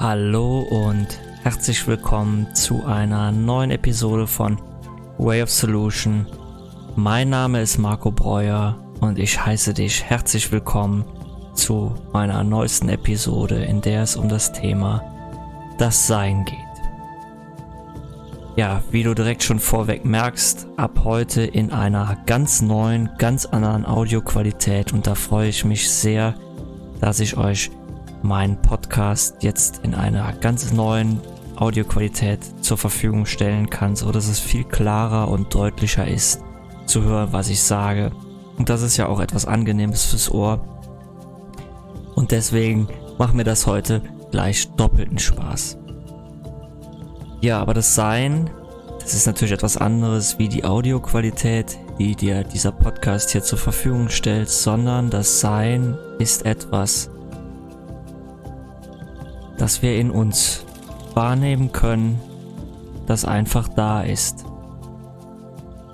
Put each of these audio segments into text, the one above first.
Hallo und herzlich willkommen zu einer neuen Episode von Way of Solution. Mein Name ist Marco Breuer und ich heiße dich herzlich willkommen zu meiner neuesten Episode, in der es um das Thema das Sein geht. Ja, wie du direkt schon vorweg merkst, ab heute in einer ganz neuen, ganz anderen Audioqualität und da freue ich mich sehr, dass ich euch meinen Podcast jetzt in einer ganz neuen Audioqualität zur Verfügung stellen kann, so dass es viel klarer und deutlicher ist zu hören, was ich sage. Und das ist ja auch etwas Angenehmes fürs Ohr. Und deswegen macht mir das heute gleich doppelten Spaß. Ja, aber das Sein, das ist natürlich etwas anderes wie die Audioqualität, die dir dieser Podcast hier zur Verfügung stellt, sondern das Sein ist etwas, das wir in uns wahrnehmen können, das einfach da ist.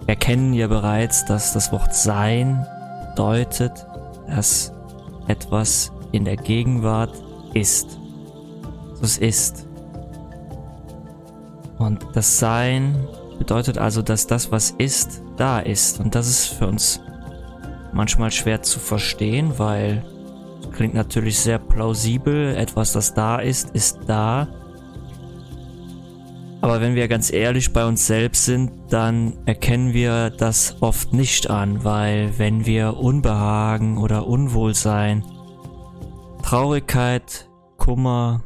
Wir erkennen ja bereits, dass das Wort Sein deutet, dass etwas in der Gegenwart ist. Es ist. Und das Sein bedeutet also, dass das, was ist, da ist. Und das ist für uns manchmal schwer zu verstehen, weil Klingt natürlich sehr plausibel. Etwas, das da ist, ist da. Aber wenn wir ganz ehrlich bei uns selbst sind, dann erkennen wir das oft nicht an, weil wenn wir Unbehagen oder Unwohlsein, Traurigkeit, Kummer,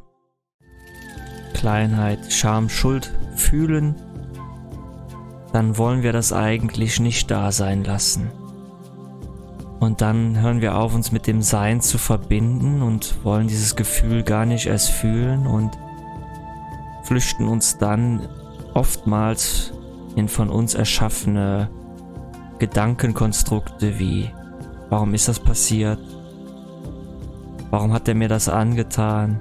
Kleinheit, Scham, Schuld fühlen, dann wollen wir das eigentlich nicht da sein lassen. Und dann hören wir auf, uns mit dem Sein zu verbinden und wollen dieses Gefühl gar nicht erst fühlen und flüchten uns dann oftmals in von uns erschaffene Gedankenkonstrukte wie, warum ist das passiert? Warum hat er mir das angetan?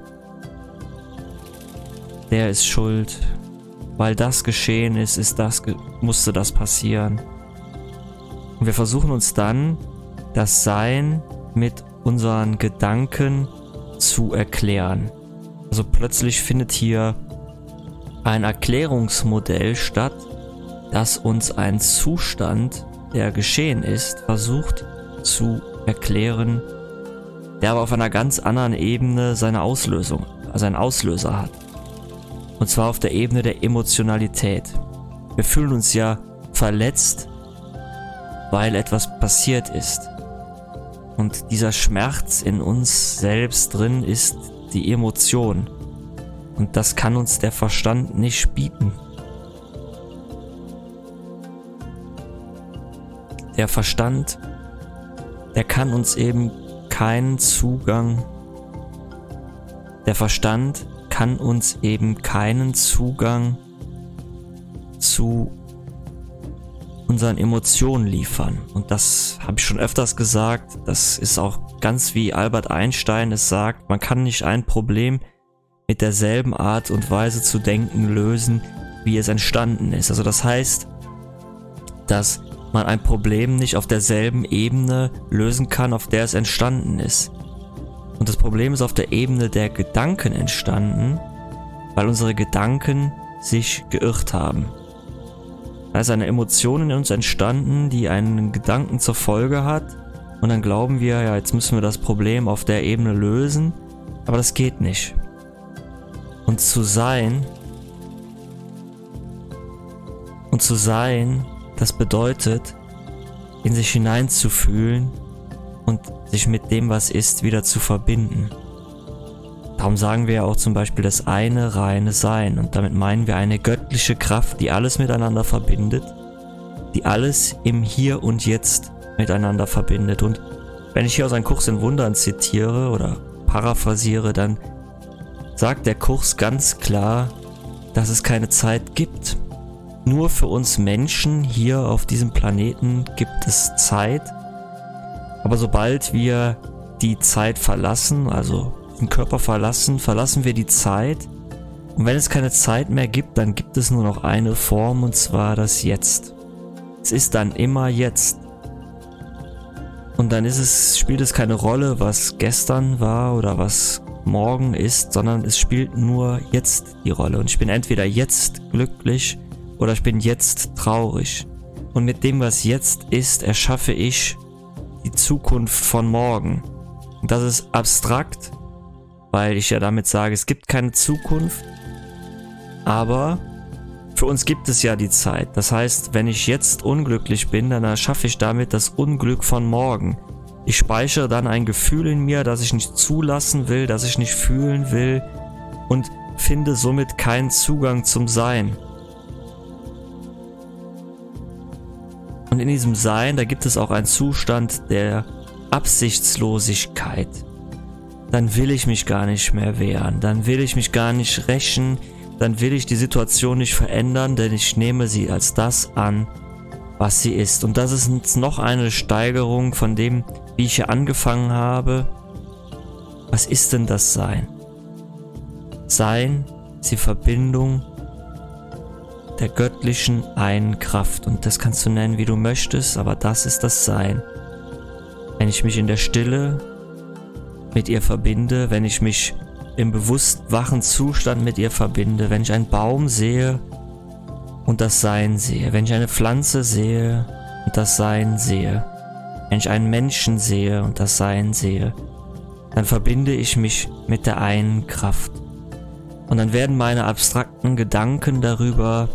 Der ist schuld. Weil das geschehen ist, ist das, musste das passieren. Und wir versuchen uns dann das Sein mit unseren Gedanken zu erklären. Also plötzlich findet hier ein Erklärungsmodell statt, das uns einen Zustand, der geschehen ist, versucht zu erklären, der aber auf einer ganz anderen Ebene seine Auslösung, also einen Auslöser hat. Und zwar auf der Ebene der Emotionalität. Wir fühlen uns ja verletzt, weil etwas passiert ist. Und dieser Schmerz in uns selbst drin ist die Emotion. Und das kann uns der Verstand nicht bieten. Der Verstand, der kann uns eben keinen Zugang, der Verstand kann uns eben keinen Zugang zu unseren Emotionen liefern. Und das habe ich schon öfters gesagt. Das ist auch ganz wie Albert Einstein es sagt. Man kann nicht ein Problem mit derselben Art und Weise zu denken lösen, wie es entstanden ist. Also das heißt, dass man ein Problem nicht auf derselben Ebene lösen kann, auf der es entstanden ist. Und das Problem ist auf der Ebene der Gedanken entstanden, weil unsere Gedanken sich geirrt haben. Da ist eine Emotion in uns entstanden, die einen Gedanken zur Folge hat. Und dann glauben wir, ja, jetzt müssen wir das Problem auf der Ebene lösen. Aber das geht nicht. Und zu sein, und zu sein, das bedeutet, in sich hineinzufühlen und sich mit dem, was ist, wieder zu verbinden. Darum sagen wir ja auch zum Beispiel das eine reine Sein und damit meinen wir eine göttliche Kraft, die alles miteinander verbindet, die alles im Hier und Jetzt miteinander verbindet. Und wenn ich hier aus einem Kurs in Wundern zitiere oder paraphrasiere, dann sagt der Kurs ganz klar, dass es keine Zeit gibt. Nur für uns Menschen hier auf diesem Planeten gibt es Zeit. Aber sobald wir die Zeit verlassen, also den Körper verlassen, verlassen wir die Zeit. Und wenn es keine Zeit mehr gibt, dann gibt es nur noch eine Form und zwar das Jetzt. Es ist dann immer jetzt. Und dann es, spielt es keine Rolle, was gestern war oder was morgen ist, sondern es spielt nur jetzt die Rolle. Und ich bin entweder jetzt glücklich oder ich bin jetzt traurig. Und mit dem, was jetzt ist, erschaffe ich die Zukunft von morgen. Und das ist abstrakt, weil ich ja damit sage, es gibt keine Zukunft, aber für uns gibt es ja die Zeit. Das heißt, wenn ich jetzt unglücklich bin, dann erschaffe ich damit das Unglück von morgen. Ich speichere dann ein Gefühl in mir, das ich nicht zulassen will, das ich nicht fühlen will und finde somit keinen Zugang zum Sein. Und in diesem Sein, da gibt es auch einen Zustand der Absichtslosigkeit. Dann will ich mich gar nicht mehr wehren, dann will ich mich gar nicht rächen, dann will ich die Situation nicht verändern, denn ich nehme sie als das an, was sie ist. Und das ist jetzt noch eine Steigerung von dem, wie ich hier angefangen habe. Was ist denn das Sein? Sein ist die Verbindung der göttlichen einen Kraft. Und das kannst du nennen, wie du möchtest, aber das ist das Sein. Wenn ich mich in der Stille mit ihr verbinde, wenn ich mich im bewusst wachen Zustand mit ihr verbinde, wenn ich einen Baum sehe und das Sein sehe, wenn ich eine Pflanze sehe und das Sein sehe, wenn ich einen Menschen sehe und das Sein sehe, dann verbinde ich mich mit der einen Kraft. Und dann werden meine abstrakten Gedanken darüber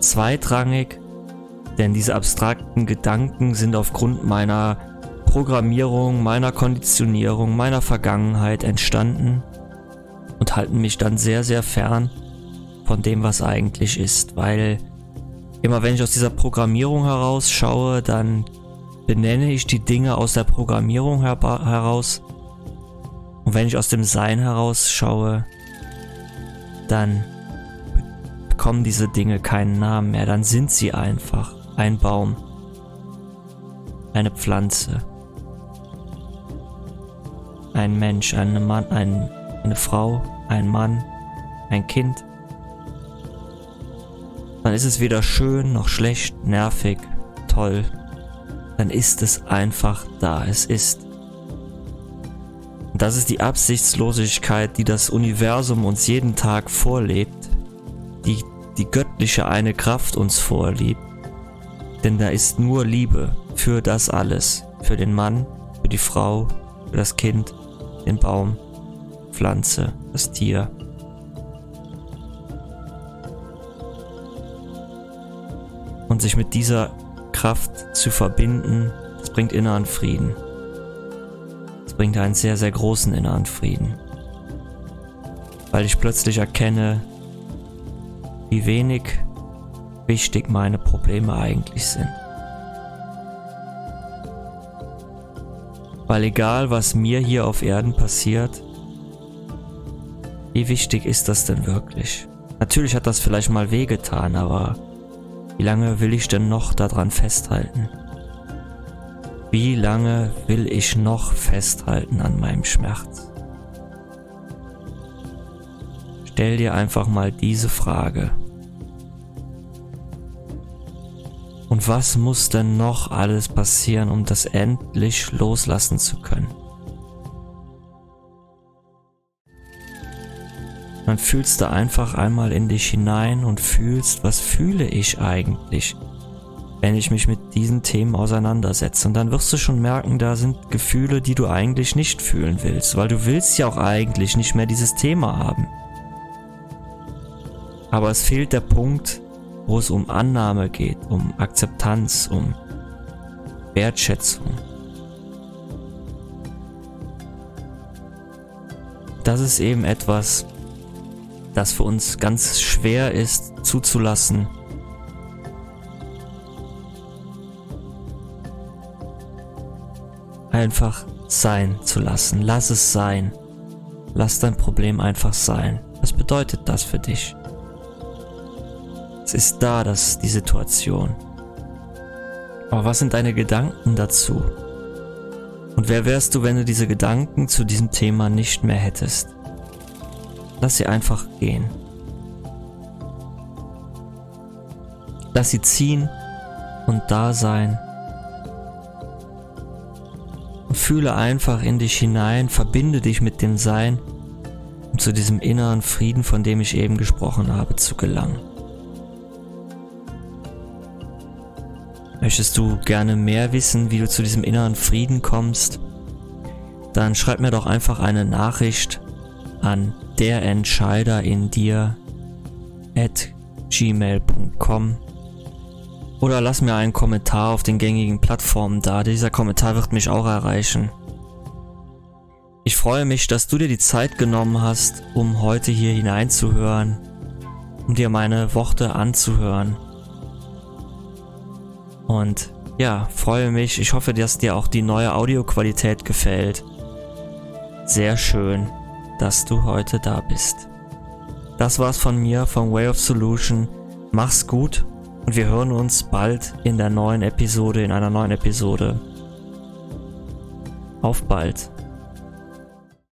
zweitrangig, denn diese abstrakten Gedanken sind aufgrund meiner Programmierung, meiner Konditionierung, meiner Vergangenheit entstanden und halten mich dann sehr, sehr fern von dem, was eigentlich ist, weil immer wenn ich aus dieser Programmierung herausschaue, dann benenne ich die Dinge aus der Programmierung her heraus. Und wenn ich aus dem Sein herausschaue, dann bekommen diese Dinge keinen Namen mehr, dann sind sie einfach ein Baum, eine Pflanze, ein Mensch, eine Mann, ein, eine Frau, ein Mann, ein Kind. Dann ist es weder schön noch schlecht, nervig, toll. Dann ist es einfach da, es ist. Und das ist die Absichtslosigkeit, die das Universum uns jeden Tag vorlebt, die die göttliche eine Kraft uns vorlebt. Denn da ist nur Liebe für das alles, für den Mann, für die Frau, für das Kind, den Baum, Pflanze, das Tier. Und sich mit dieser Kraft zu verbinden, das bringt inneren Frieden. Das bringt einen sehr, sehr großen inneren Frieden. Weil ich plötzlich erkenne, wie wenig wichtig meine Probleme eigentlich sind. Weil egal was mir hier auf Erden passiert, wie wichtig ist das denn wirklich? Natürlich hat das vielleicht mal wehgetan, aber wie lange will ich denn noch daran festhalten? Wie lange will ich noch festhalten an meinem Schmerz? Stell dir einfach mal diese Frage. Und was muss denn noch alles passieren, um das endlich loslassen zu können? Dann fühlst du einfach einmal in dich hinein und fühlst, was fühle ich eigentlich, wenn ich mich mit diesen Themen auseinandersetze. Und dann wirst du schon merken, da sind Gefühle, die du eigentlich nicht fühlen willst, weil du willst ja auch eigentlich nicht mehr dieses Thema haben. Aber es fehlt der Punkt, wo es um Annahme geht, um Akzeptanz, um Wertschätzung. Das ist eben etwas, das für uns ganz schwer ist zuzulassen. Einfach sein zu lassen. Lass es sein. Lass dein Problem einfach sein. Was bedeutet das für dich? Es ist da, das die Situation. Aber was sind deine Gedanken dazu? Und wer wärst du, wenn du diese Gedanken zu diesem Thema nicht mehr hättest? Lass sie einfach gehen. Lass sie ziehen und da sein. Und fühle einfach in dich hinein, verbinde dich mit dem Sein zu diesem inneren Frieden, von dem ich eben gesprochen habe, zu gelangen. Möchtest du gerne mehr wissen, wie du zu diesem inneren Frieden kommst? Dann schreib mir doch einfach eine Nachricht an der Entscheider in dir at gmail.com oder lass mir einen Kommentar auf den gängigen Plattformen da. Dieser Kommentar wird mich auch erreichen. Ich freue mich, dass du dir die Zeit genommen hast, um heute hier hineinzuhören, um dir meine Worte anzuhören. Und ja, freue mich. Ich hoffe, dass dir auch die neue Audioqualität gefällt. Sehr schön, dass du heute da bist. Das war's von mir, von Way of Solution. Mach's gut und wir hören uns bald in der neuen Episode, in einer neuen Episode. Auf bald.